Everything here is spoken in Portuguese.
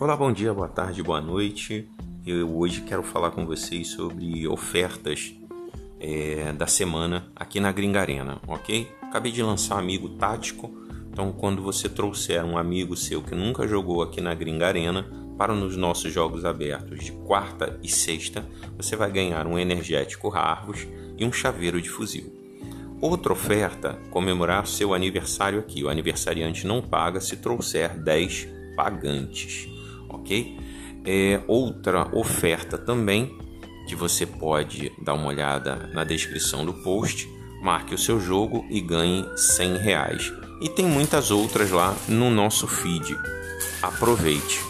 Olá, bom dia, boa tarde, boa noite. Eu hoje quero falar com vocês sobre ofertas é, da semana aqui na Gringa Arena, ok? Acabei de lançar Amigo Tático, então quando você trouxer um amigo seu que nunca jogou aqui na Gringa Arena para nos nossos jogos abertos de quarta e sexta, você vai ganhar um energético Harvus e um chaveiro de fuzil. Outra oferta, comemorar seu aniversário aqui. O aniversariante não paga se trouxer 10 pagantes ok? É outra oferta também que você pode dar uma olhada na descrição do post. Marque o seu jogo e ganhe 100 reais. E tem muitas outras lá no nosso feed. Aproveite!